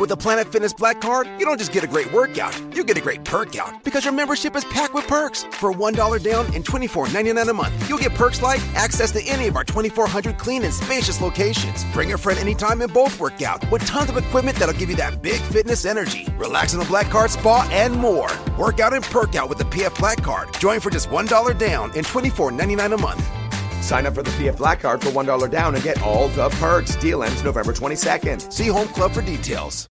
With the Planet Fitness Black Card, you don't just get a great workout, you get a great perk out because your membership is packed with perks. For $1 down and $24.99 a month, you'll get perks like access to any of our 2,400 clean and spacious locations. Bring a friend anytime and both work out with tons of equipment that'll give you that big fitness energy. Relax in the Black Card Spa and more. Work out and perk out with the PF Black Card. Join for just $1 down and $24.99 a month. Sign up for the PF Black Card for $1 down and get all the perks. Deal ends November 22nd. See Home Club for details.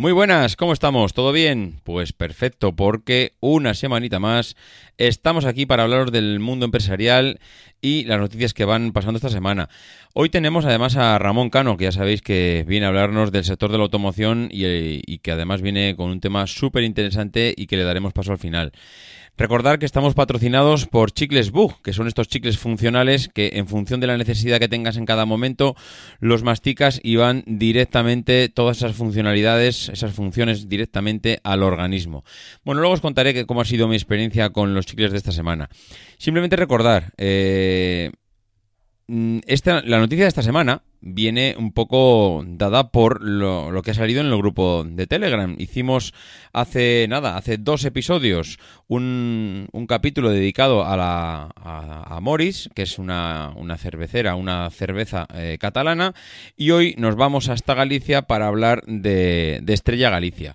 Muy buenas, ¿cómo estamos? ¿Todo bien? Pues perfecto, porque una semanita más estamos aquí para hablaros del mundo empresarial y las noticias que van pasando esta semana. Hoy tenemos además a Ramón Cano, que ya sabéis que viene a hablarnos del sector de la automoción y, y que además viene con un tema súper interesante y que le daremos paso al final. Recordar que estamos patrocinados por Chicles Bug, que son estos chicles funcionales que en función de la necesidad que tengas en cada momento, los masticas y van directamente todas esas funcionalidades, esas funciones directamente al organismo. Bueno, luego os contaré que, cómo ha sido mi experiencia con los chicles de esta semana. Simplemente recordar, eh, esta, la noticia de esta semana viene un poco dada por lo, que ha salido en el grupo de Telegram. Hicimos hace nada, hace dos episodios, un, capítulo dedicado a, la, a, Morris, que es una, una cervecera, una cerveza eh, catalana, y hoy nos vamos hasta Galicia para hablar de, de Estrella Galicia.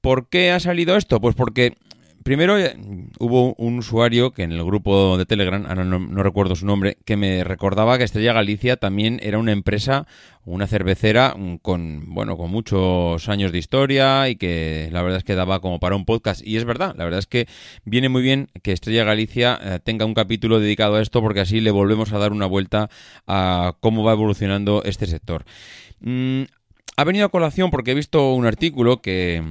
¿Por qué ha salido esto? Pues porque Primero eh, hubo un usuario que en el grupo de Telegram, ahora no, recuerdo su nombre, que me recordaba que Estrella Galicia también era una empresa, una cervecera mm, con, bueno, con muchos años de historia y que la verdad es que daba como para un podcast. Y es verdad, la verdad es que viene muy bien que Estrella Galicia eh, tenga un capítulo dedicado a esto porque así le volvemos a dar una vuelta a cómo va evolucionando este sector. Mm, ha venido a colación porque he visto un artículo que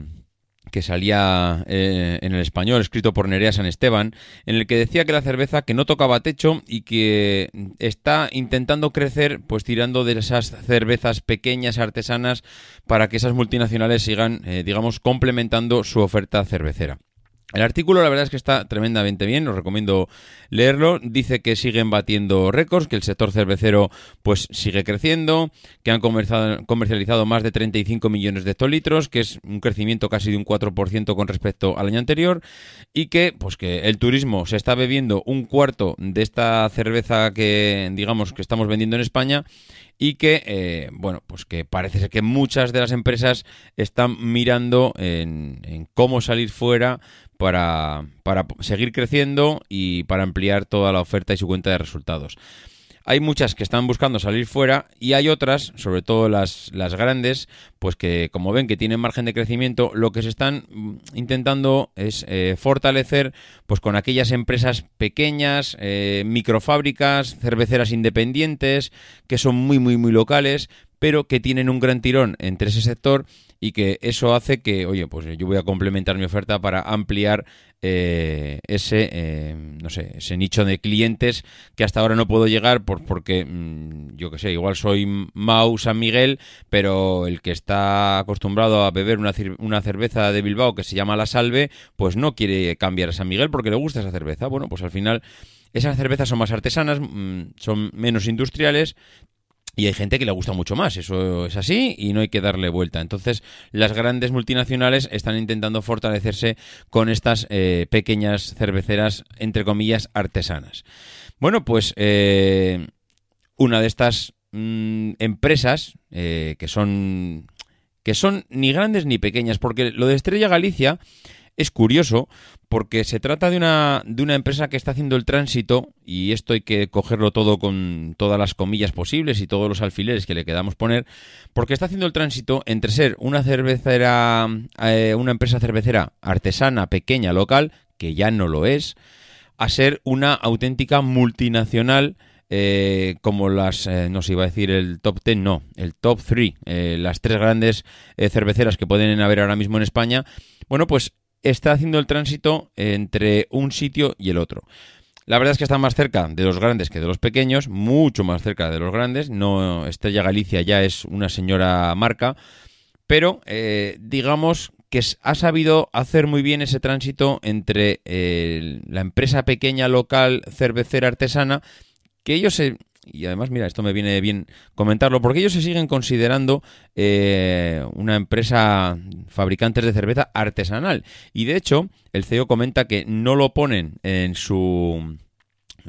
que salía eh, en el español, escrito por Nerea San Esteban, en el que decía que la cerveza que no tocaba techo y que está intentando crecer, pues tirando de esas cervezas pequeñas artesanas para que esas multinacionales sigan, eh, digamos, complementando su oferta cervecera. El artículo la verdad es que está tremendamente bien, os recomiendo leerlo. Dice que siguen batiendo récords, que el sector cervecero pues sigue creciendo, que han comercializado más de 35 millones de hectolitros, que es un crecimiento casi de un 4% con respecto al año anterior y que pues que el turismo se está bebiendo un cuarto de esta cerveza que digamos que estamos vendiendo en España y que, eh, bueno, pues que parece ser que muchas de las empresas están mirando en, en cómo salir fuera para, para seguir creciendo y para ampliar toda la oferta y su cuenta de resultados. Hay muchas que están buscando salir fuera y hay otras, sobre todo las, las, grandes, pues que como ven que tienen margen de crecimiento, lo que se están mm, intentando es eh, fortalecer pues con aquellas empresas pequeñas, eh, microfábricas, cerveceras independientes, que son muy, muy, muy locales, pero que tienen un gran tirón entre ese sector y que eso hace que, oye, pues yo voy a complementar mi oferta para ampliar eh, ese, eh, no sé, ese nicho de clientes que hasta ahora no puedo llegar por, porque, mm, yo qué sé, igual soy Mau San Miguel, pero el que está acostumbrado a beber una, una cerveza de Bilbao que se llama La Salve, pues no quiere cambiar a San Miguel porque le gusta esa cerveza. Bueno, pues al final esas cervezas son más artesanas, mm, son menos industriales, y hay gente que le gusta mucho más, eso es así y no hay que darle vuelta. Entonces, las grandes multinacionales están intentando fortalecerse con estas eh, pequeñas cerveceras, entre comillas, artesanas. Bueno, pues eh, una de estas mm, empresas eh, que son que son ni grandes ni pequeñas, porque lo de Estrella Galicia es curioso porque se trata de una, de una empresa que está haciendo el tránsito, y esto hay que cogerlo todo con todas las comillas posibles y todos los alfileres que le quedamos poner, porque está haciendo el tránsito entre ser una cervecera, eh, una empresa cervecera artesana, pequeña, local, que ya no lo es, a ser una auténtica multinacional eh, como las, eh, no se iba a decir el top 10, no, el top 3, eh, las tres grandes cerveceras que pueden haber ahora mismo en España, bueno, pues está haciendo el tránsito entre un sitio y el otro. La verdad es que está más cerca de los grandes que de los pequeños, mucho más cerca de los grandes. No, Estrella Galicia ya es una señora marca, pero digamos que ha sabido hacer muy bien ese tránsito entre la empresa pequeña local cervecera artesana que ellos se... Y además, mira, esto me viene bien comentarlo, porque ellos se siguen considerando eh, una empresa fabricantes de cerveza artesanal. Y de hecho, el CEO comenta que no lo ponen en su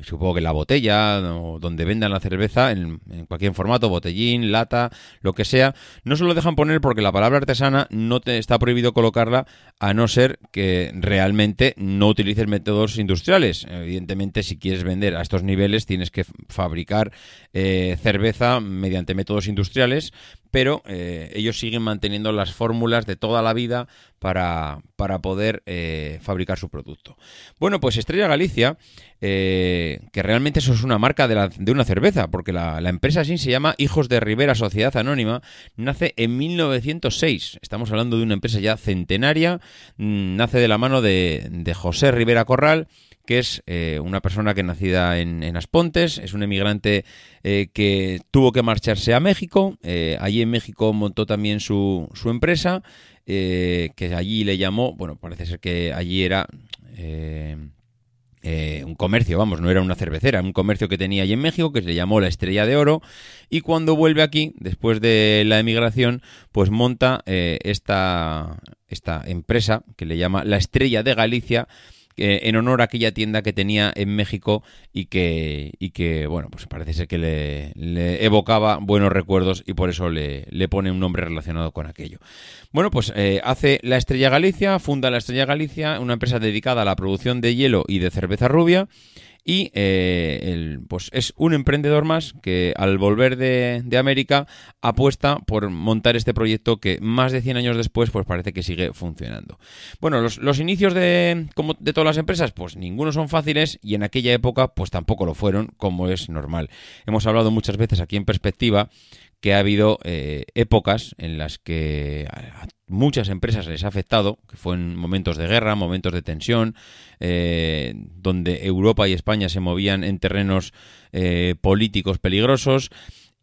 supongo que la botella o donde vendan la cerveza, en, cualquier formato, botellín, lata, lo que sea, no se lo dejan poner porque la palabra artesana no te está prohibido colocarla a no ser que realmente no utilices métodos industriales. Evidentemente, si quieres vender a estos niveles, tienes que fabricar eh, cerveza mediante métodos industriales, pero eh, ellos siguen manteniendo las fórmulas de toda la vida para, para poder eh, fabricar su producto. Bueno, pues Estrella Galicia, eh, que realmente eso es una marca de, la, de una cerveza, porque la, empresa así se llama Hijos de Rivera Sociedad Anónima, nace en 1906. Estamos hablando de una empresa ya centenaria, mm, nace de la mano de, de José Rivera Corral, que es eh, una persona que nacida en, en, Aspontes, es un emigrante eh, que tuvo que marcharse a México, eh, allí en México montó también su, su empresa, que allí le llamó, bueno, parece ser que allí era un comercio, vamos, no era una cervecera, un comercio que tenía allí en México que se llamó la Estrella de Oro y cuando vuelve aquí, después de la emigración, pues monta esta, esta empresa que le llama la Estrella de Galicia, en honor a aquella tienda que tenía en México y que, y que bueno, pues parece ser que le, evocaba buenos recuerdos y por eso le, le, pone un nombre relacionado con aquello. Bueno, pues eh, hace la Estrella Galicia, funda la Estrella Galicia, una empresa dedicada a la producción de hielo y de cerveza rubia y eh, pues es un emprendedor más que al volver de, América apuesta por montar este proyecto que más de 100 años después pues parece que sigue funcionando. Bueno, los, inicios de, como de todas las empresas pues ninguno son fáciles y en aquella época pues tampoco lo fueron como es normal. Hemos hablado muchas veces aquí en perspectiva que ha habido eh, épocas en las que a muchas empresas les ha afectado, que fue en momentos de guerra, momentos de tensión, eh, donde Europa y España se movían en terrenos eh, políticos peligrosos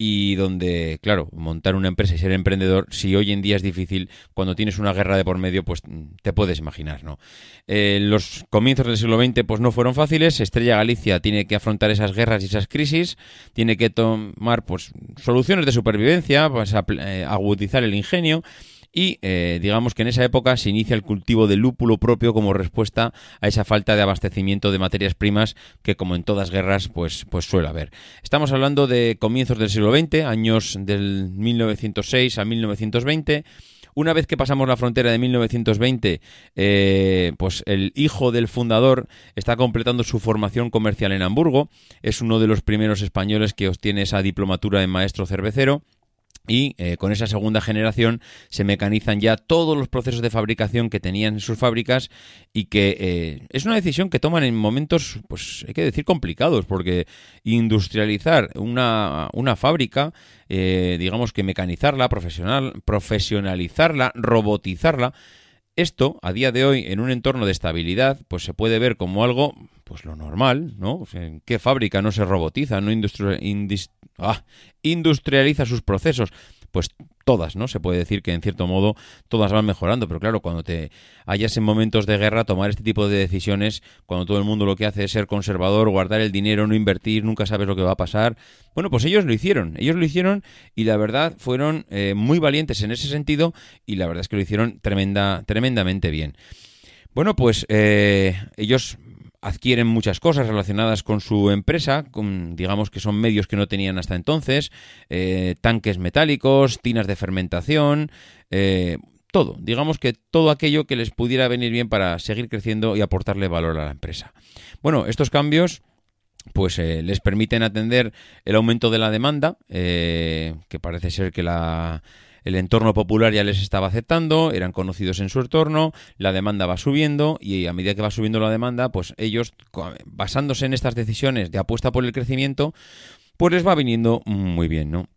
y donde, claro, montar una empresa y ser emprendedor, si hoy en día es difícil, cuando tienes una guerra de por medio, pues te puedes imaginar, ¿no? Eh, los comienzos del siglo XX, pues no fueron fáciles. Estrella Galicia tiene que afrontar esas guerras y esas crisis, tiene que tomar, pues, soluciones de supervivencia, pues, eh, agudizar el ingenio y eh, digamos que en esa época se inicia el cultivo de lúpulo propio como respuesta a esa falta de abastecimiento de materias primas que como en todas guerras pues, pues suele haber. Estamos hablando de comienzos del siglo XX, años del 1906 a 1920. Una vez que pasamos la frontera de 1920, eh, pues el hijo del fundador está completando su formación comercial en Hamburgo. Es uno de los primeros españoles que obtiene esa diplomatura en maestro cervecero y eh, con esa segunda generación se mecanizan ya todos los procesos de fabricación que tenían en sus fábricas y que eh, es una decisión que toman en momentos, pues hay que decir, complicados, porque industrializar una, una fábrica, eh, digamos que mecanizarla, profesional, profesionalizarla, robotizarla, esto, a día de hoy, en un entorno de estabilidad, pues se puede ver como algo, pues lo normal, ¿no? ¿En qué fábrica no se robotiza, no ah, industrializa sus procesos? Pues todas, ¿no? Se puede decir que en cierto modo todas van mejorando, pero claro, cuando te hallas en momentos de guerra, tomar este tipo de decisiones, cuando todo el mundo lo que hace es ser conservador, guardar el dinero, no invertir, nunca sabes lo que va a pasar. Bueno, pues ellos lo hicieron, ellos lo hicieron y la verdad fueron eh, muy valientes en ese sentido y la verdad es que lo hicieron tremenda, tremendamente bien. Bueno, pues eh, ellos adquieren muchas cosas relacionadas con su empresa, con, digamos que son medios que no tenían hasta entonces, eh, tanques metálicos, tinas de fermentación, eh, todo, digamos que todo aquello que les pudiera venir bien para seguir creciendo y aportarle valor a la empresa. Bueno, estos cambios pues eh, les permiten atender el aumento de la demanda, eh, que parece ser que la, el entorno popular ya les estaba aceptando, eran conocidos en su entorno, la demanda va subiendo y a medida que va subiendo la demanda, pues ellos, basándose en estas decisiones de apuesta por el crecimiento, pues les va viniendo muy bien, ¿no?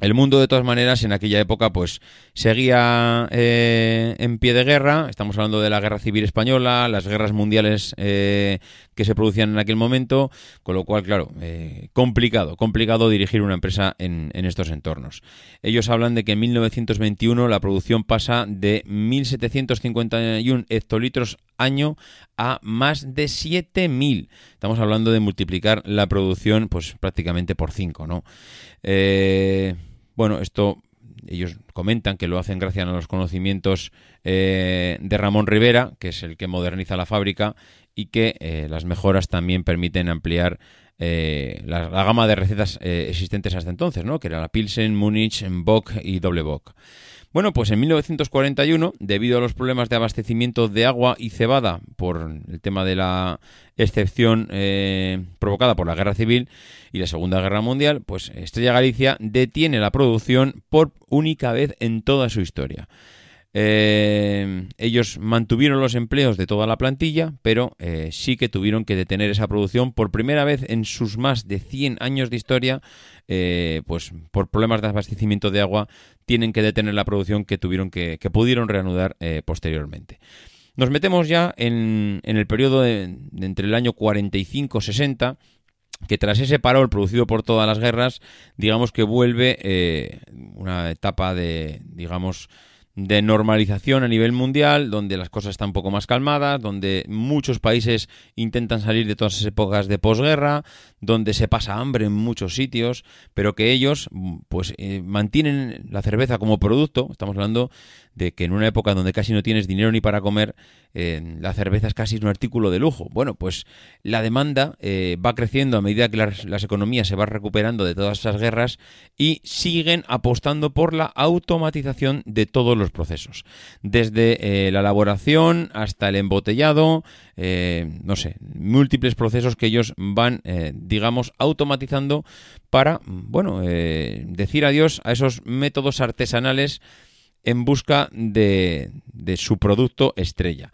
El mundo, de todas maneras, en aquella época, pues seguía eh, en pie de guerra. Estamos hablando de la Guerra Civil Española, las guerras mundiales eh, que se producían en aquel momento, con lo cual, claro, eh, complicado, complicado dirigir una empresa en, estos entornos. Ellos hablan de que en 1921 la producción pasa de 1.751 hectolitros año a más de 7.000. Estamos hablando de multiplicar la producción, pues prácticamente por 5, ¿no? Eh, bueno, esto ellos comentan que lo hacen gracias a los conocimientos eh, de Ramón Rivera, que es el que moderniza la fábrica, y que eh, las mejoras también permiten ampliar eh, la, gama de recetas existentes hasta entonces, ¿no? que era la Pilsen, Múnich, Bock y Doble Bock. Bueno, pues en 1941, debido a los problemas de abastecimiento de agua y cebada por el tema de la excepción eh, provocada por la Guerra Civil y la Segunda Guerra Mundial, pues Estrella Galicia detiene la producción por única vez en toda su historia. Eh, ellos mantuvieron los empleos de toda la plantilla, pero eh, sí que tuvieron que detener esa producción por primera vez en sus más de 100 años de historia, eh, pues por problemas de abastecimiento de agua tienen que detener la producción que tuvieron que, que pudieron reanudar posteriormente. Nos metemos ya en, el periodo de, entre el año 45-60 que tras ese parol producido por todas las guerras, digamos que vuelve una etapa de, digamos, de normalización a nivel mundial, donde las cosas están un poco más calmadas, donde muchos países intentan salir de todas esas épocas de posguerra, donde se pasa hambre en muchos sitios, pero que ellos pues eh, mantienen la cerveza como producto, estamos hablando de que en una época donde casi no tienes dinero ni para comer, eh, la cerveza es casi un artículo de lujo. Bueno, pues la demanda eh, va creciendo a medida que las, economías se van recuperando de todas esas guerras y siguen apostando por la automatización de todos los procesos. Desde eh, la elaboración hasta el embotellado, no sé, múltiples procesos que ellos van, digamos, automatizando para, bueno, decir adiós a esos métodos artesanales en busca de, su producto estrella.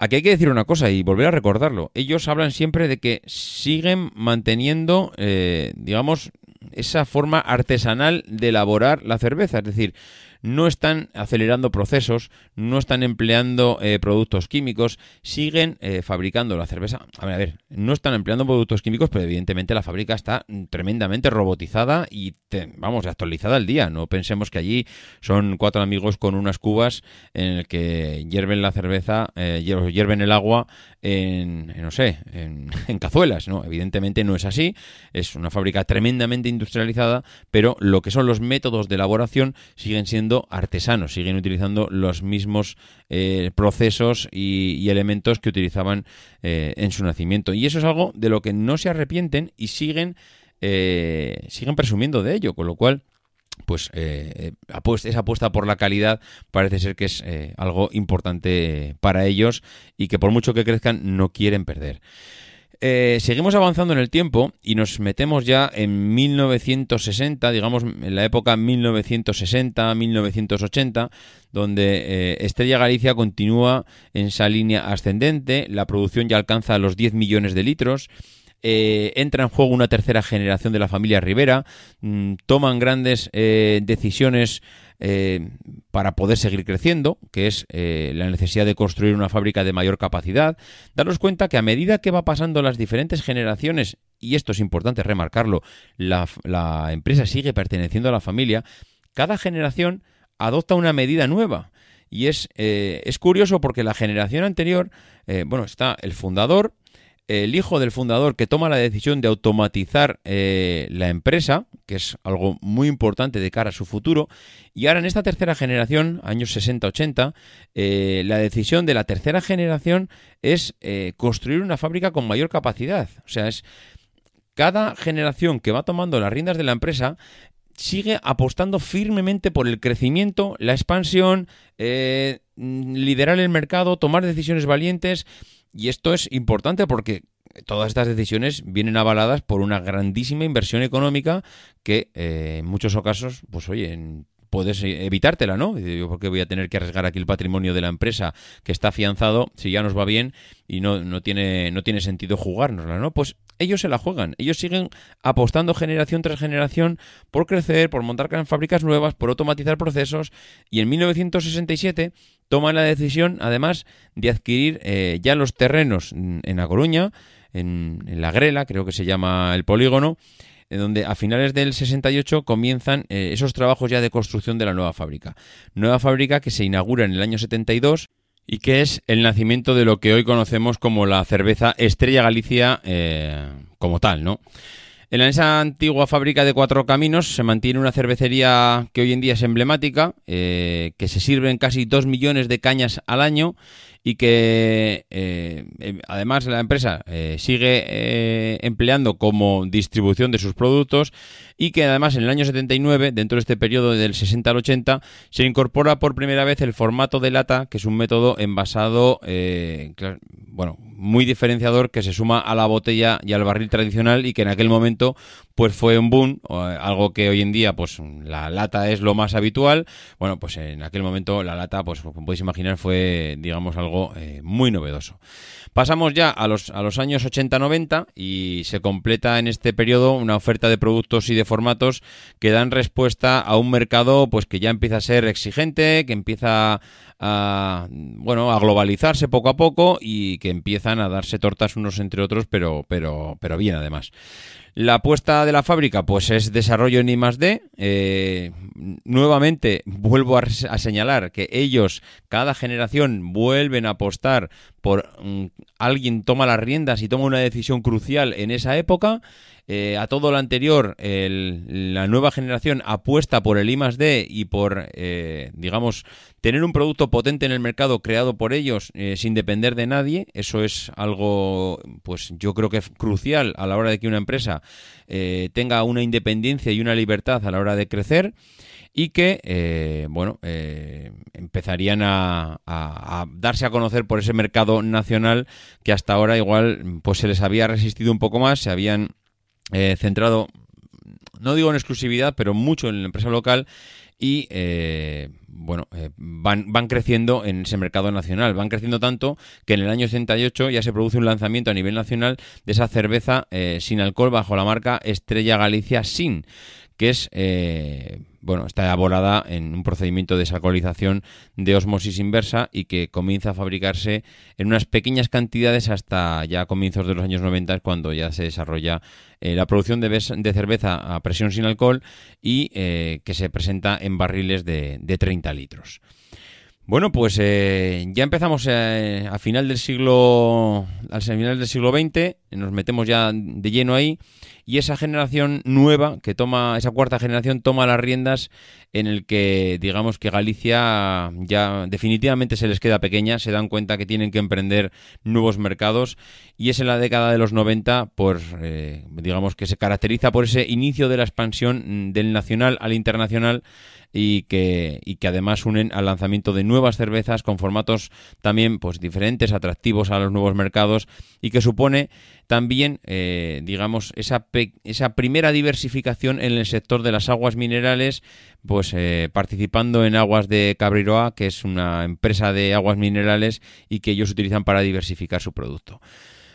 Aquí hay que decir una cosa y volver a recordarlo. Ellos hablan siempre de que siguen manteniendo, eh, digamos, esa forma artesanal de elaborar la cerveza. Es decir, no están acelerando procesos, no están empleando eh, productos químicos, siguen eh, fabricando la cerveza. A ver, a ver, no están empleando productos químicos, pero evidentemente la fábrica está tremendamente robotizada y, vamos, actualizada al día. No pensemos que allí son cuatro amigos con unas cubas en el que hierven la cerveza, eh, hierven el agua en, no sé, en, en cazuelas. No, evidentemente no es así. Es una fábrica tremendamente industrializada, pero lo que son los métodos de elaboración siguen siendo artesanos, siguen utilizando los mismos eh, procesos y, elementos que utilizaban eh, en su nacimiento. Y eso es algo de lo que no se arrepienten y siguen, eh, siguen presumiendo de ello, con lo cual pues esa apuesta por la calidad parece ser que es algo importante para ellos y que por mucho que crezcan no quieren perder. Eh, seguimos avanzando en el tiempo y nos metemos ya en 1960, digamos en la época 1960-1980, donde eh, Estrella Galicia continúa en esa línea ascendente, la producción ya alcanza los 10 millones de litros. Eh, entra en juego una tercera generación de la familia Rivera, mm, toman grandes decisiones eh, para poder seguir creciendo, que es eh, la necesidad de construir una fábrica de mayor capacidad, daros cuenta que a medida que va pasando las diferentes generaciones, y esto es importante remarcarlo, la, empresa sigue perteneciendo a la familia, cada generación adopta una medida nueva. Y es, eh, es curioso porque la generación anterior, bueno, está el fundador, el hijo del fundador que toma la decisión de automatizar eh, la empresa, que es algo muy importante de cara a su futuro, y ahora en esta tercera generación, años 60-80, eh, la decisión de la tercera generación es eh, construir una fábrica con mayor capacidad. O sea, es cada generación que va tomando las riendas de la empresa sigue apostando firmemente por el crecimiento, la expansión, eh, liderar el mercado, tomar decisiones valientes. Y esto es importante porque todas estas decisiones vienen avaladas por una grandísima inversión económica que eh, en muchos casos, pues oye, puedes evitártela, ¿no? ¿Por qué voy a tener que arriesgar aquí el patrimonio de la empresa que está afianzado si ya nos va bien y no, no, tiene, no tiene sentido jugárnosla, ¿no? Pues ellos se la juegan. Ellos siguen apostando generación tras generación por crecer, por montar fábricas nuevas, por automatizar procesos. Y en 1967 toman la decisión, además, de adquirir eh, ya los terrenos en A Coruña, en, La Grela, creo que se llama el polígono, en donde a finales del 68 comienzan eh, esos trabajos ya de construcción de la nueva fábrica. Nueva fábrica que se inaugura en el año 72 y que es el nacimiento de lo que hoy conocemos como la cerveza Estrella Galicia eh, como tal, ¿no? En esa antigua fábrica de cuatro caminos se mantiene una cervecería que hoy en día es emblemática, eh, que se sirven casi dos millones de cañas al año y que eh, em, además la empresa eh, sigue eh, empleando como distribución de sus productos y que además en el año 79, dentro de este periodo del 60 al 80, se incorpora por primera vez el formato de lata, que es un método envasado, bueno, muy diferenciador que se suma a la botella y al barril tradicional y que en aquel momento pues fue un boom, algo que hoy en día pues la lata es lo más habitual. Bueno, pues en aquel momento la lata, pues como podéis imaginar, fue digamos algo eh, muy novedoso. Pasamos ya a los, a los años 80-90 y se completa en este periodo una oferta de productos y de formatos que dan respuesta a un mercado pues que ya empieza a ser exigente, que empieza a, bueno, a globalizarse poco a poco y que empiezan a darse tortas unos entre otros, pero, pero, pero bien además. La apuesta de la fábrica, pues es desarrollo en I D. Eh, nuevamente, vuelvo a, señalar que ellos, cada generación, vuelven a apostar por mm, alguien toma las riendas y toma una decisión crucial en esa época. Eh, a todo lo anterior, la nueva generación apuesta por el I D y por, eh, digamos, tener un producto potente en el mercado creado por ellos eh, sin depender de nadie. Eso es algo, pues yo creo que es crucial a la hora de que una empresa tenga una independencia y una libertad a la hora de crecer y que, bueno, empezarían a, darse a conocer por ese mercado nacional que hasta ahora igual pues se les había resistido un poco más, se habían eh, centrado, no digo en exclusividad, pero mucho en la empresa local y eh, bueno, eh, van, van creciendo en ese mercado nacional. Van creciendo tanto que en el año 68 ya se produce un lanzamiento a nivel nacional de esa cerveza sin alcohol bajo la marca Estrella Galicia Sin, que es bueno, está elaborada en un procedimiento de desalcoholización de osmosis inversa y que comienza a fabricarse en unas pequeñas cantidades hasta ya comienzos de los años 90 cuando ya se desarrolla eh, la producción de, cerveza a presión sin alcohol y eh, que se presenta en barriles de, de 30 litros. Bueno, pues eh, ya empezamos a final del siglo al final del siglo XX, nos metemos ya de lleno ahí y esa generación nueva que toma, esa cuarta generación toma las riendas en el que digamos que Galicia ya definitivamente se les queda pequeña, se dan cuenta que tienen que emprender nuevos mercados y es en la década de los 90 por eh, digamos que se caracteriza por ese inicio de la expansión del nacional al internacional y que, y que además unen al lanzamiento de nuevas cervezas con formatos también pues diferentes, atractivos a los nuevos mercados y que supone también, eh, digamos, esa, esa primera diversificación en el sector de las aguas minerales, pues eh, participando en Aguas de Cabriroa, que es una empresa de aguas minerales y que ellos utilizan para diversificar su producto.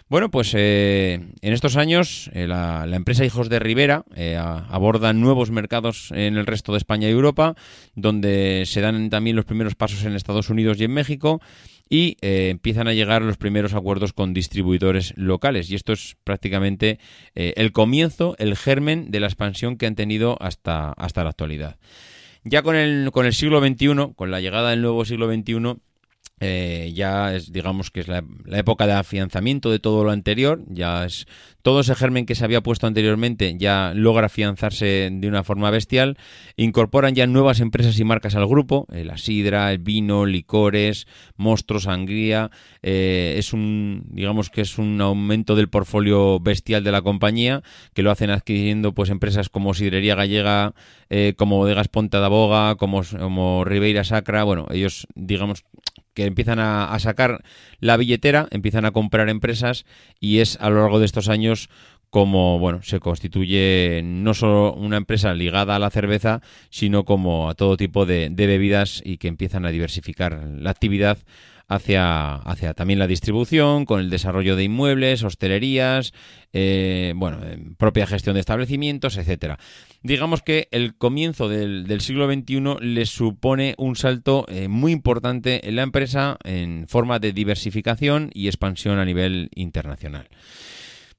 Bueno, pues eh, en estos años eh, la, empresa Hijos de Rivera eh, aborda nuevos mercados en el resto de España y Europa, donde se dan también los primeros pasos en Estados Unidos y en México y empiezan a llegar los primeros acuerdos con distribuidores locales. Y esto es prácticamente el comienzo, el germen de la expansión que han tenido hasta, hasta la actualidad. Ya con el, con el siglo XXI, con la llegada del nuevo siglo XXI, eh, ya es, digamos que es la, época de afianzamiento de todo lo anterior, ya es todo ese germen que se había puesto anteriormente ya logra afianzarse de una forma bestial, incorporan ya nuevas empresas y marcas al grupo, eh, la sidra, el vino, licores, monstruos, sangría, eh, es un, digamos que es un aumento del portfolio bestial de la compañía, que lo hacen adquiriendo pues empresas como Sidrería Gallega, como Bodegas Ponta da Boga, como, como Ribeira Sacra, bueno, ellos digamos que empiezan a, sacar la billetera, empiezan a comprar empresas y es a lo largo de estos años como bueno se constituye no solo una empresa ligada a la cerveza sino como a todo tipo de, bebidas y que empiezan a diversificar la actividad hacia, hacia también la distribución, con el desarrollo de inmuebles, hostelerías, eh, bueno, propia gestión de establecimientos, etcétera. Digamos que el comienzo del, siglo XXI le supone un salto eh, muy importante en la empresa en forma de diversificación y expansión a nivel internacional.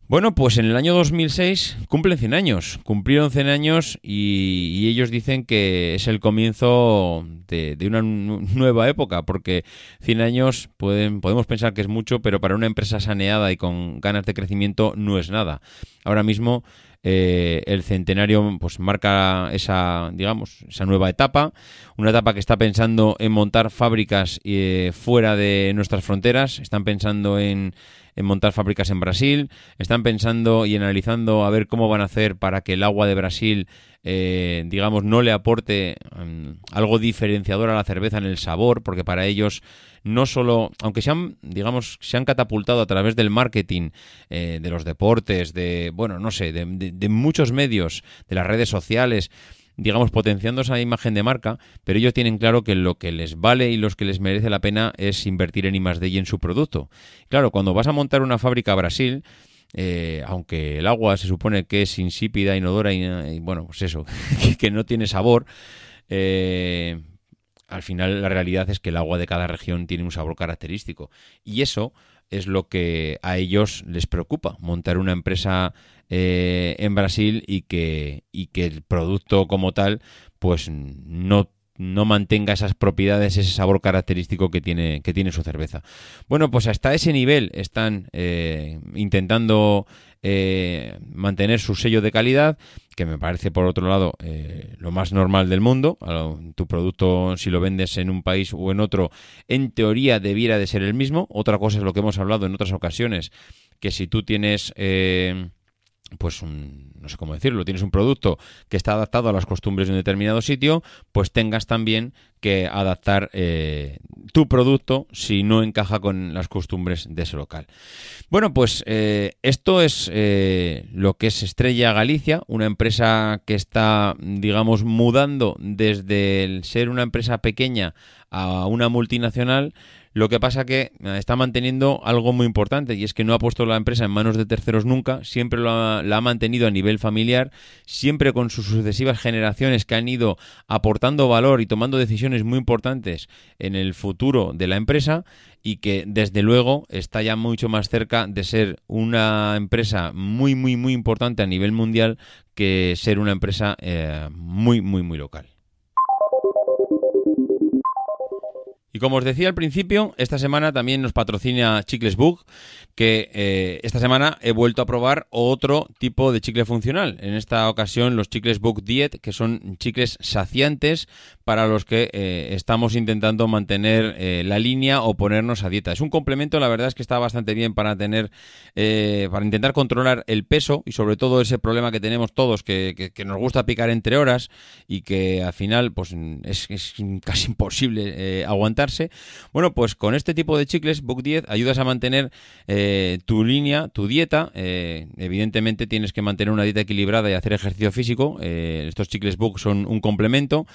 Bueno, pues en el año 2006 cumplen 100 años, cumplieron 100 años y, ellos dicen que es el comienzo de, una nueva época, porque 100 años podemos pensar que es mucho, pero para una empresa saneada y con ganas de crecimiento no es nada. Ahora mismo eh, el centenario pues marca esa digamos esa nueva etapa una etapa que está pensando en montar fábricas eh, fuera de nuestras fronteras están pensando en en montar fábricas en Brasil, están pensando y analizando a ver cómo van a hacer para que el agua de Brasil, eh, digamos, no le aporte mm, algo diferenciador a la cerveza en el sabor, porque para ellos no solo, aunque se han, digamos, se han catapultado a través del marketing, eh, de los deportes, de, bueno, no sé, de muchos medios, de las redes sociales, digamos, potenciando esa imagen de marca, pero ellos tienen claro que lo que les vale y los que les merece la pena es invertir en I+.D. y en su producto. Claro, cuando vas a montar una fábrica a Brasil, eh, aunque el agua se supone que es insípida, inodora y, bueno, pues eso, que, no tiene sabor, eh, al final la realidad es que el agua de cada región tiene un sabor característico. Y eso es lo que a ellos les preocupa, montar una empresa eh, en Brasil y que, y que el producto como tal pues no no mantenga esas propiedades, ese sabor característico que tiene, que tiene su cerveza. Bueno, pues hasta ese nivel están eh, intentando eh, mantener su sello de calidad, que me parece por otro lado lo más normal del mundo. Tu producto, si lo vendes en un país o en otro, en teoría debiera de ser el mismo. Otra cosa es lo que hemos hablado en otras ocasiones, que si tú tienes pues no sé cómo decirlo, tienes un producto que está adaptado a las costumbres de un determinado sitio, pues tengas también que adaptar eh, tu producto si no encaja con las costumbres de ese local. Bueno, pues eh, esto es eh, lo que es Estrella Galicia, una empresa que está, digamos, mudando desde el ser una empresa pequeña a una multinacional lo que pasa que eh, está manteniendo algo muy importante y es que no ha puesto la empresa en manos de terceros nunca, siempre lo ha, la ha mantenido a nivel familiar, siempre con sus sucesivas generaciones que han ido aportando valor y tomando decisiones muy importantes en el futuro de la empresa y que desde luego está ya mucho más cerca de ser una empresa muy muy muy importante a nivel mundial que ser una empresa eh, muy muy muy local. Y como os decía al principio, esta semana también nos patrocina Chicles Bug, que eh, esta semana he vuelto a probar otro tipo de chicle funcional. En esta ocasión los chicles Bug Diet, que son chicles saciantes para los que eh, estamos intentando mantener eh, la línea o ponernos a dieta. Es un complemento, la verdad es que está bastante bien para tener, para intentar controlar el peso y sobre todo ese problema que tenemos todos, que, nos gusta picar entre horas y que al final pues es, es casi imposible aguantar bueno, pues con este tipo de chicles, Book 10, ayudas a mantener eh, tu línea, tu dieta. Eh, evidentemente tienes que mantener una dieta equilibrada y hacer ejercicio físico. Eh, estos chicles Book son un complemento.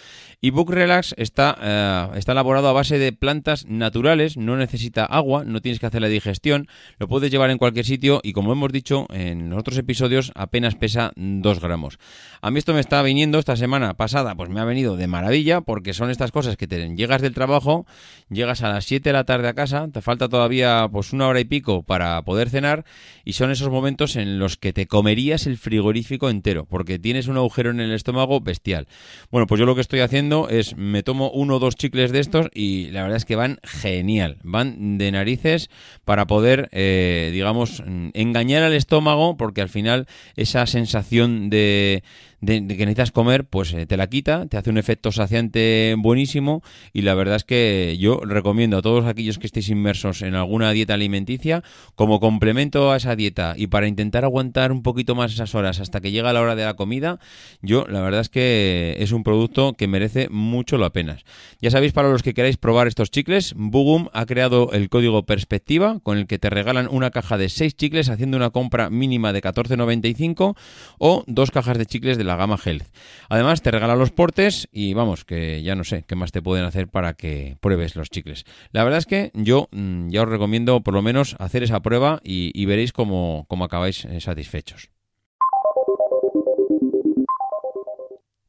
Book Relax está, está elaborado a base de plantas naturales, no necesita agua, no tienes que hacer la digestión, lo puedes llevar en cualquier sitio y como hemos dicho en los otros episodios, apenas pesa 2 gramos. A mí esto me está viniendo esta semana pasada, pues me ha venido de maravilla porque son estas cosas que te llegas del trabajo, llegas a las 7 de la tarde a casa, te falta todavía pues una hora y pico para poder cenar y son esos momentos en los que te comerías el frigorífico entero porque tienes un agujero en el estómago bestial. Bueno, pues yo lo que estoy haciendo es me tomo uno o dos chicles de estos y la verdad es que van genial, van de narices para poder, eh, digamos, engañar al estómago porque al final esa sensación de de, que necesitas comer, pues eh, te la quita, te hace un efecto saciante buenísimo y la verdad es que yo recomiendo a todos aquellos que estéis inmersos en alguna dieta alimenticia como complemento a esa dieta y para intentar aguantar un poquito más esas horas hasta que llega la hora de la comida, yo la verdad es que es un producto que merece mucho la pena. Ya sabéis, para los que queráis probar estos chicles, Bugum ha creado el código Perspectiva con el que te regalan una caja de 6 chicles haciendo una compra mínima de 14.95 o dos cajas de chicles de la gama Health. Además, te regala los portes y vamos, que ya no sé qué más te pueden hacer para que pruebes los chicles. La verdad es que yo mm, ya os recomiendo por lo menos hacer esa prueba y, veréis cómo, cómo acabáis eh, satisfechos.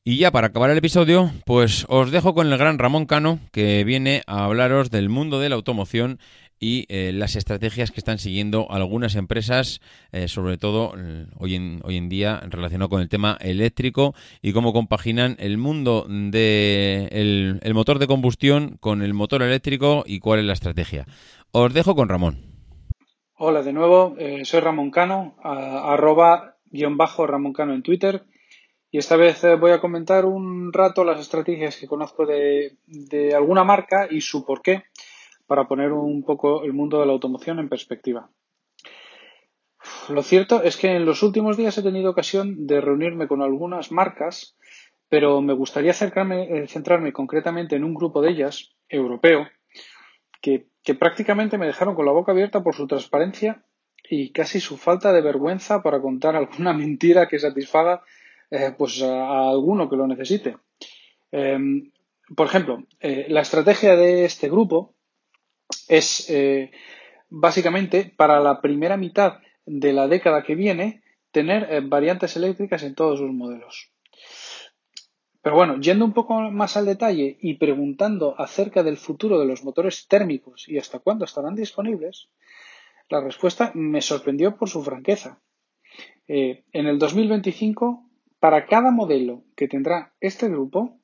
Y ya para acabar el episodio, pues os dejo con el gran Ramón Cano, que viene a hablaros del mundo de la automoción y eh, las estrategias que están siguiendo algunas empresas, eh, sobre todo eh, hoy, en, hoy en día relacionado con el tema eléctrico y cómo compaginan el mundo del de el motor de combustión con el motor eléctrico y cuál es la estrategia. Os dejo con Ramón. Hola de nuevo, soy Ramón Cano, arroba guion bajo Ramón Cano en Twitter. Y esta vez voy a comentar un rato las estrategias que conozco de, de alguna marca y su porqué para poner un poco el mundo de la automoción en perspectiva. Lo cierto es que en los últimos días he tenido ocasión de reunirme con algunas marcas, pero me gustaría eh, centrarme concretamente en un grupo de ellas, europeo, que, prácticamente me dejaron con la boca abierta por su transparencia y casi su falta de vergüenza para contar alguna mentira que satisfaga eh, pues a, alguno que lo necesite. Em, por ejemplo, eh, la estrategia de este grupo es eh, básicamente para la primera mitad de la década que viene tener eh, variantes eléctricas en todos sus modelos. Pero bueno, yendo un poco más al detalle y preguntando acerca del futuro de los motores térmicos y hasta cuándo estarán disponibles, la respuesta me sorprendió por su franqueza. Eh, en el 2025, para cada modelo que tendrá este grupo,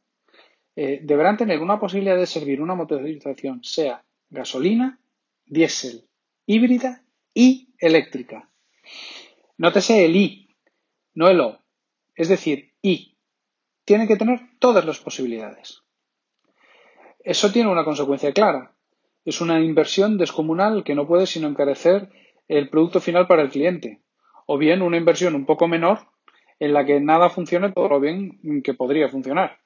deberán tener una posibilidad de servir una motorización, sea gasolina, diésel, híbrida y eléctrica. Nótese el I, no el O, es decir, I. Tiene que tener todas las posibilidades. Eso tiene una consecuencia clara. Es una inversión descomunal que no puede sino encarecer el producto final para el cliente. O bien una inversión un poco menor en la que nada funcione todo lo bien que podría funcionar.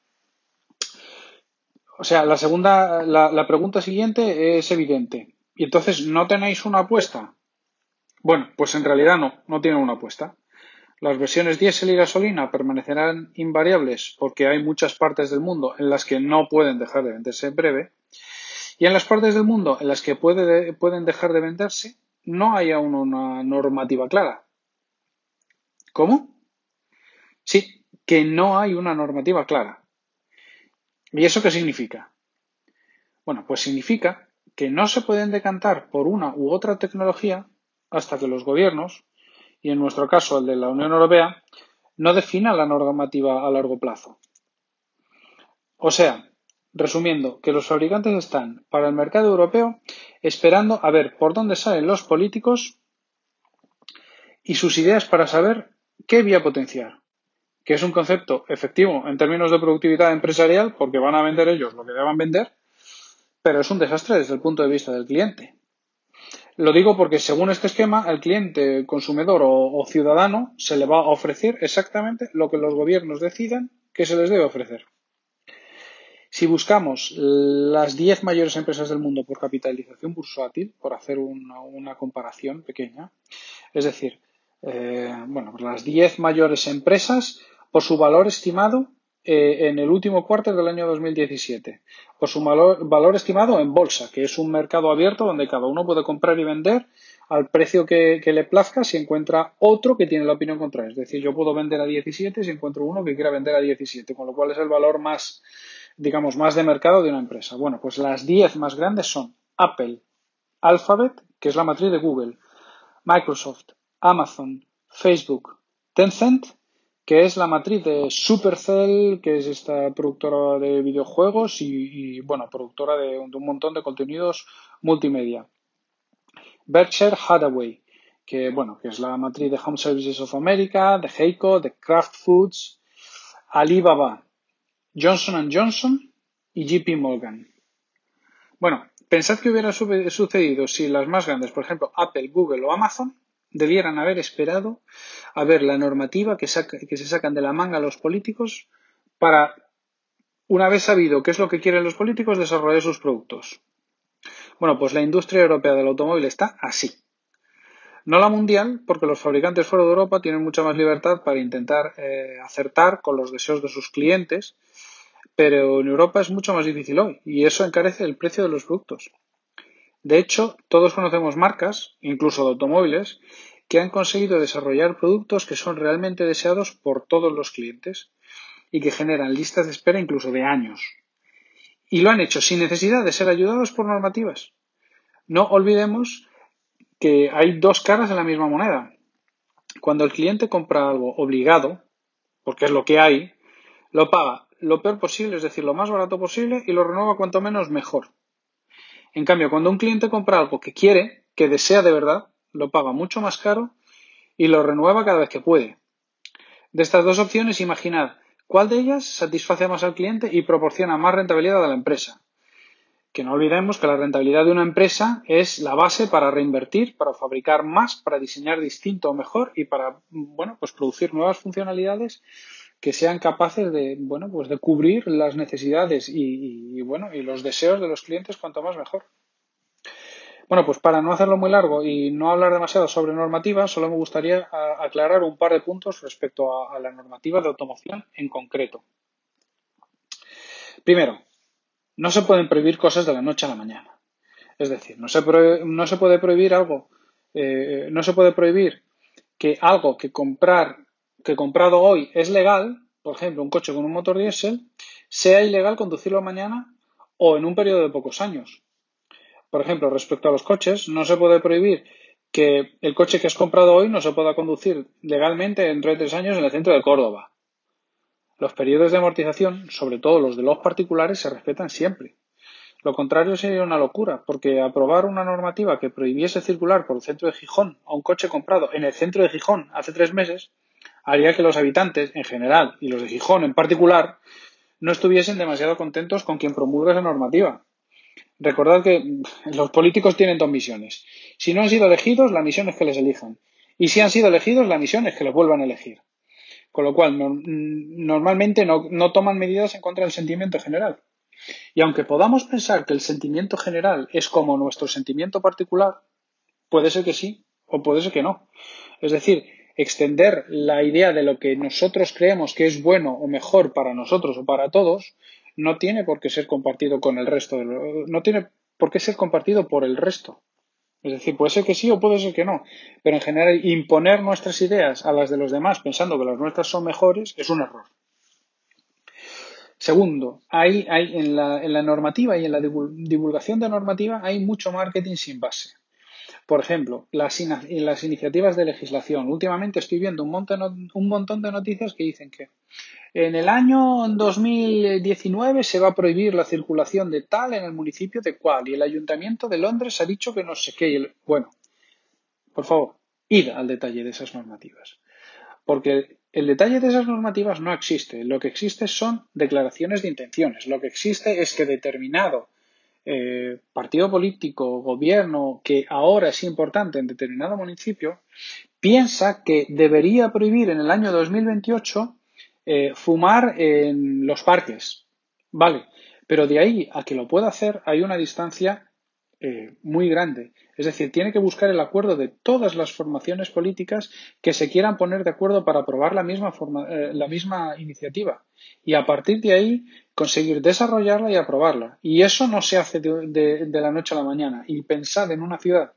O sea, la segunda, la, pregunta siguiente es evidente. Y entonces, ¿no tenéis una apuesta? Bueno, pues en realidad no, no tienen una apuesta. Las versiones diésel y gasolina permanecerán invariables porque hay muchas partes del mundo en las que no pueden dejar de venderse en breve. Y en las partes del mundo en las que pueden dejar de venderse, no hay aún una normativa clara. ¿Cómo? Sí, que no hay una normativa clara. ¿Y eso qué significa? Bueno, pues significa que no se pueden decantar por una u otra tecnología hasta que los gobiernos, y en nuestro caso el de la Unión Europea, no definan la normativa a largo plazo. O sea, resumiendo, que los fabricantes están para el mercado europeo esperando a ver por dónde salen los políticos y sus ideas para saber qué vía potenciar que es un concepto efectivo en términos de productividad empresarial, porque van a vender ellos lo que deban vender, pero es un desastre desde el punto de vista del cliente. Lo digo porque según este esquema, al cliente, consumidor o, ciudadano se le va a ofrecer exactamente lo que los gobiernos decidan que se les debe ofrecer. Si buscamos las 10 mayores empresas del mundo por capitalización bursátil, por hacer una, comparación pequeña, es decir, eh, bueno, las 10 mayores empresas por su valor estimado eh, en el último cuarto del año 2017, por su valor, estimado en bolsa, que es un mercado abierto donde cada uno puede comprar y vender al precio que, le plazca si encuentra otro que tiene la opinión contraria. Es decir, yo puedo vender a 17 si encuentro uno que quiera vender a 17, con lo cual es el valor más, digamos, más de mercado de una empresa. Bueno, pues las 10 más grandes son Apple, Alphabet, que es la matriz de Google, Microsoft, Amazon, Facebook, Tencent, que es la matriz de Supercell, que es esta productora de videojuegos y, bueno, productora de, un montón de contenidos multimedia. Berkshire Hathaway, que bueno, que es la matriz de Home Services of America, de Heiko, de Kraft Foods, Alibaba, Johnson Johnson y JP Morgan. Bueno, pensad que hubiera sucedido si las más grandes, por ejemplo, Apple, Google o Amazon, debieran haber esperado a ver la normativa que, que se sacan de la manga los políticos para, una vez sabido qué es lo que quieren los políticos, desarrollar sus productos. Bueno, pues la industria europea del automóvil está así. No la mundial, porque los fabricantes fuera de Europa tienen mucha más libertad para intentar eh, acertar con los deseos de sus clientes, pero en Europa es mucho más difícil hoy y eso encarece el precio de los productos. De hecho, todos conocemos marcas, incluso de automóviles, que han conseguido desarrollar productos que son realmente deseados por todos los clientes y que generan listas de espera incluso de años. Y lo han hecho sin necesidad de ser ayudados por normativas. No olvidemos que hay dos caras de la misma moneda. Cuando el cliente compra algo obligado, porque es lo que hay, lo paga lo peor posible, es decir, lo más barato posible, y lo renueva cuanto menos mejor. En cambio, cuando un cliente compra algo que quiere, que desea de verdad, lo paga mucho más caro y lo renueva cada vez que puede. De estas dos opciones, imaginad cuál de ellas satisface más al cliente y proporciona más rentabilidad a la empresa que no olvidemos que la rentabilidad de una empresa es la base para reinvertir, para fabricar más, para diseñar distinto o mejor y para, bueno, pues producir nuevas funcionalidades que sean capaces de, bueno, pues de cubrir las necesidades y, bueno, y los deseos de los clientes cuanto más mejor. Bueno, pues para no hacerlo muy largo y no hablar demasiado sobre normativa, solo me gustaría aclarar un par de puntos respecto a la normativa de automoción en concreto. Primero, no se pueden prohibir cosas de la noche a la mañana. Es decir, no se, no se puede prohibir algo, eh, no se puede prohibir que algo que comprar, que comprado hoy es legal, por ejemplo, un coche con un motor diésel, sea ilegal conducirlo mañana o en un periodo de pocos años. Por ejemplo, respecto a los coches, no se puede prohibir que el coche que has comprado hoy no se pueda conducir legalmente dentro de tres años en el centro de Córdoba. Los periodos de amortización, sobre todo los de los particulares, se respetan siempre. Lo contrario sería una locura, porque aprobar una normativa que prohibiese circular por el centro de Gijón a un coche comprado en el centro de Gijón hace tres meses haría que los habitantes en general y los de Gijón en particular no estuviesen demasiado contentos con quien promulga esa normativa. Recordad que los políticos tienen dos misiones. Si no han sido elegidos, la misión es que les elijan. Y si han sido elegidos, la misión es que les vuelvan a elegir. Con lo cual, normalmente no, no toman medidas en contra del sentimiento general. Y aunque podamos pensar que el sentimiento general es como nuestro sentimiento particular, puede ser que sí o puede ser que no. Es decir, extender la idea de lo que nosotros creemos que es bueno o mejor para nosotros o para todos no tiene por qué ser compartido con el resto, de no tiene por qué ser compartido por el resto. Es decir, puede ser que sí o puede ser que no. Pero en general, imponer nuestras ideas a las de los demás pensando que las nuestras son mejores es un error. Segundo, hay, hay en, la, en, la, normativa y en la divulgación de normativa hay mucho marketing sin base. Por ejemplo, las, las iniciativas de legislación. Últimamente estoy viendo un montón, un montón de noticias que dicen que en el año 2019 se va a prohibir la circulación de tal en el municipio de cual y el ayuntamiento de Londres ha dicho que no sé qué. Bueno, por favor, id al detalle de esas normativas. Porque el detalle de esas normativas no existe. Lo que existe son declaraciones de intenciones. Lo que existe es que determinado eh, partido político, gobierno, que ahora es importante en determinado municipio, piensa que debería prohibir en el año 2028 eh, fumar en los parques. Vale, pero de ahí a que lo pueda hacer hay una distancia eh, muy grande. Es decir, tiene que buscar el acuerdo de todas las formaciones políticas que se quieran poner de acuerdo para aprobar la misma, eh, la misma iniciativa. Y a partir de ahí conseguir desarrollarla y aprobarla. Y eso no se hace de, de la noche a la mañana. Y pensar en una ciudad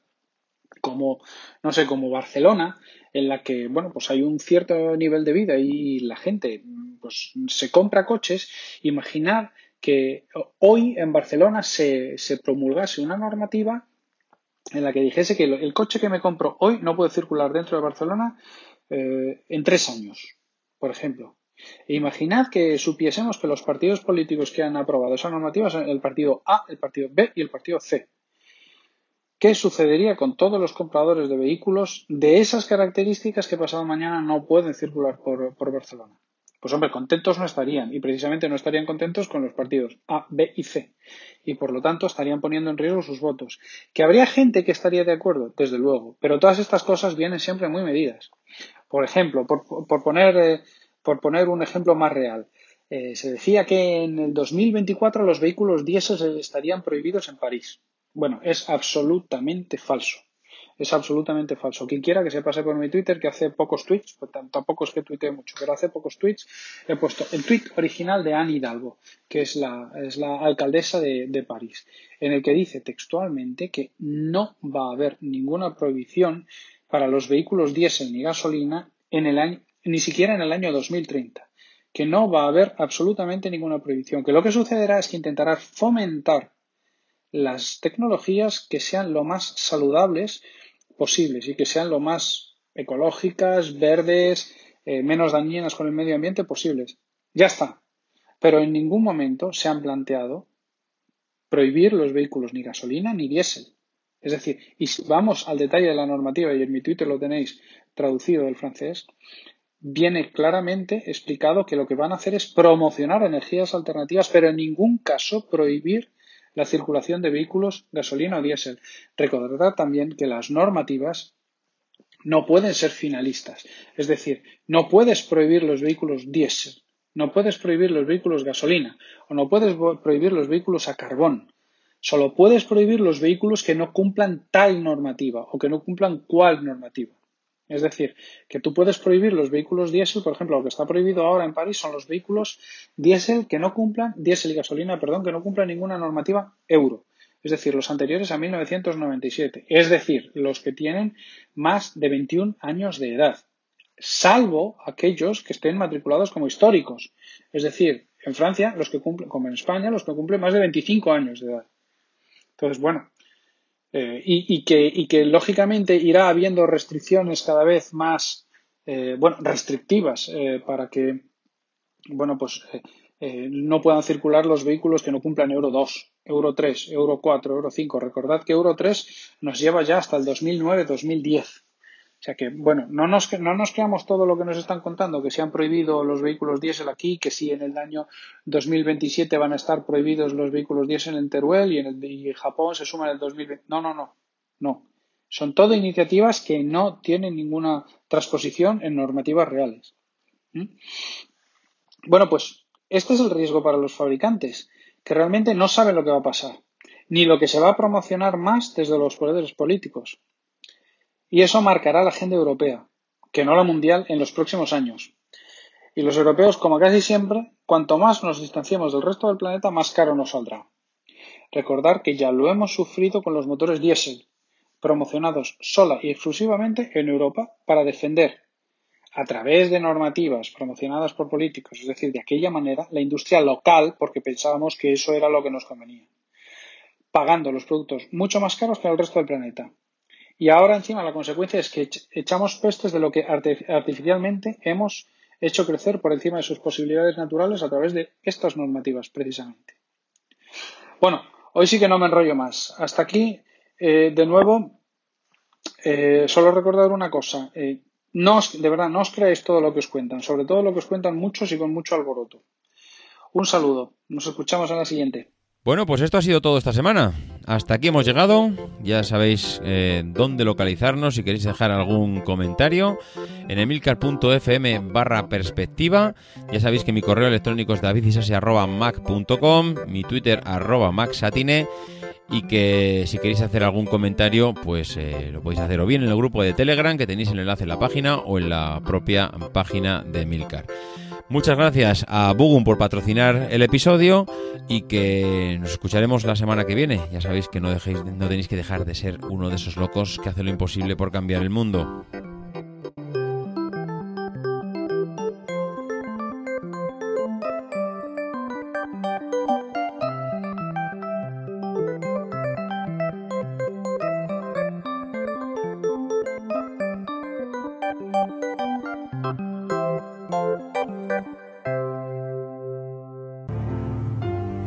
como, no sé, como Barcelona, en la que, bueno, pues hay un cierto nivel de vida y la gente, pues, se compra coches, imaginar que hoy en Barcelona se, se promulgase una normativa en la que dijese que el coche que me compro hoy no puede circular dentro de Barcelona eh, en tres años, por ejemplo. Imaginad que supiésemos que los partidos políticos que han aprobado esa normativa son el partido A, el partido B y el partido C. ¿Qué sucedería con todos los compradores de vehículos de esas características que pasado mañana no pueden circular por, por Barcelona? Pues hombre, contentos no estarían y precisamente no estarían contentos con los partidos A, B y C y por lo tanto estarían poniendo en riesgo sus votos. ¿Que habría gente que estaría de acuerdo? Desde luego, pero todas estas cosas vienen siempre muy medidas. Por ejemplo, por, poner, eh, por poner un ejemplo más real, eh, se decía que en el 2024 los vehículos diésel estarían prohibidos en París. Bueno, es absolutamente falso. Es absolutamente falso. Quien quiera que se pase por mi Twitter, que hace pocos tweets, pues tampoco es que tuitee mucho, pero hace pocos tweets, he puesto el tweet original de Anne Hidalgo, que es la, es la alcaldesa de, de París, en el que dice textualmente que no va a haber ninguna prohibición para los vehículos diésel ni gasolina en el año, ni siquiera en el año 2030 que no va a haber absolutamente ninguna prohibición, que lo que sucederá es que intentará fomentar las tecnologías que sean lo más saludables posibles y que sean lo más ecológicas, verdes, eh, menos dañinas con el medio ambiente posibles. Ya está. Pero en ningún momento se han planteado prohibir los vehículos ni gasolina ni diésel. Es decir, y si vamos al detalle de la normativa, y en mi Twitter lo tenéis traducido del francés, viene claramente explicado que lo que van a hacer es promocionar energías alternativas, pero en ningún caso prohibir la circulación de vehículos gasolina o diésel. Recordad también que las normativas no pueden ser finalistas. Es decir, no puedes prohibir los vehículos diésel, no puedes prohibir los vehículos gasolina o no puedes prohibir los vehículos a carbón. Solo puedes prohibir los vehículos que no cumplan tal normativa o que no cumplan cual normativa. Es decir, que tú puedes prohibir los vehículos diésel, por ejemplo, lo que está prohibido ahora en París son los vehículos diésel que no cumplan, diésel y gasolina, perdón, que no cumplan ninguna normativa euro. Es decir, los anteriores a 1997. Es decir, los que tienen más de 21 años de edad. Salvo aquellos que estén matriculados como históricos. Es decir, en Francia, los que cumplen, como en España, los que cumplen más de 25 años de edad. Entonces, bueno, eh, y, que, lógicamente irá habiendo restricciones cada vez más eh, bueno, restrictivas eh, para que bueno, pues, no puedan circular los vehículos que no cumplan Euro 2, Euro 3, Euro 4, Euro 5. Recordad que Euro 3 nos lleva ya hasta el 2009-2010. O sea que, bueno, no nos, no nos creamos todo lo que nos están contando, que se han prohibido los vehículos diésel aquí, que sí en el año 2027 van a estar prohibidos los vehículos diésel en Teruel y en Japón se suman en el 2020. No, no, no, no. Son todo iniciativas que no tienen ninguna transposición en normativas reales. ¿Mm? Bueno, pues este es el riesgo para los fabricantes, que realmente no saben lo que va a pasar, ni lo que se va a promocionar más desde los poderes políticos. Y eso marcará la agenda europea, que no la mundial, en los próximos años. Y los europeos, como casi siempre, cuanto más nos distanciemos del resto del planeta, más caro nos saldrá. Recordar que ya lo hemos sufrido con los motores diésel, promocionados sola y exclusivamente en Europa para defender, a través de normativas promocionadas por políticos, es decir, de aquella manera, la industria local, porque pensábamos que eso era lo que nos convenía, pagando los productos mucho más caros que el resto del planeta. Y ahora encima la consecuencia es que echamos pestes de lo que artificialmente hemos hecho crecer por encima de sus posibilidades naturales a través de estas normativas, precisamente. Bueno, hoy sí que no me enrollo más. Hasta aquí, eh, de nuevo, eh, solo recordar una cosa. Eh, no de verdad, no os creáis todo lo que os cuentan, sobre todo lo que os cuentan muchos y con mucho alboroto. Un saludo. Nos escuchamos en la siguiente. Bueno, pues esto ha sido todo esta semana. Hasta aquí hemos llegado. Ya sabéis eh, dónde localizarnos si queréis dejar algún comentario. En emilcar.fm barra perspectiva. Ya sabéis que mi correo electrónico es davidisasi.mac.com, mi twitter arroba maxatine y que si queréis hacer algún comentario, pues eh, lo podéis hacer o bien en el grupo de Telegram, que tenéis el enlace en la página, o en la propia página de Milcar. Muchas gracias a Bugum por patrocinar el episodio y que nos escucharemos la semana que viene. Ya sabéis que no, dejéis, no tenéis que dejar de ser uno de esos locos que hace lo imposible por cambiar el mundo.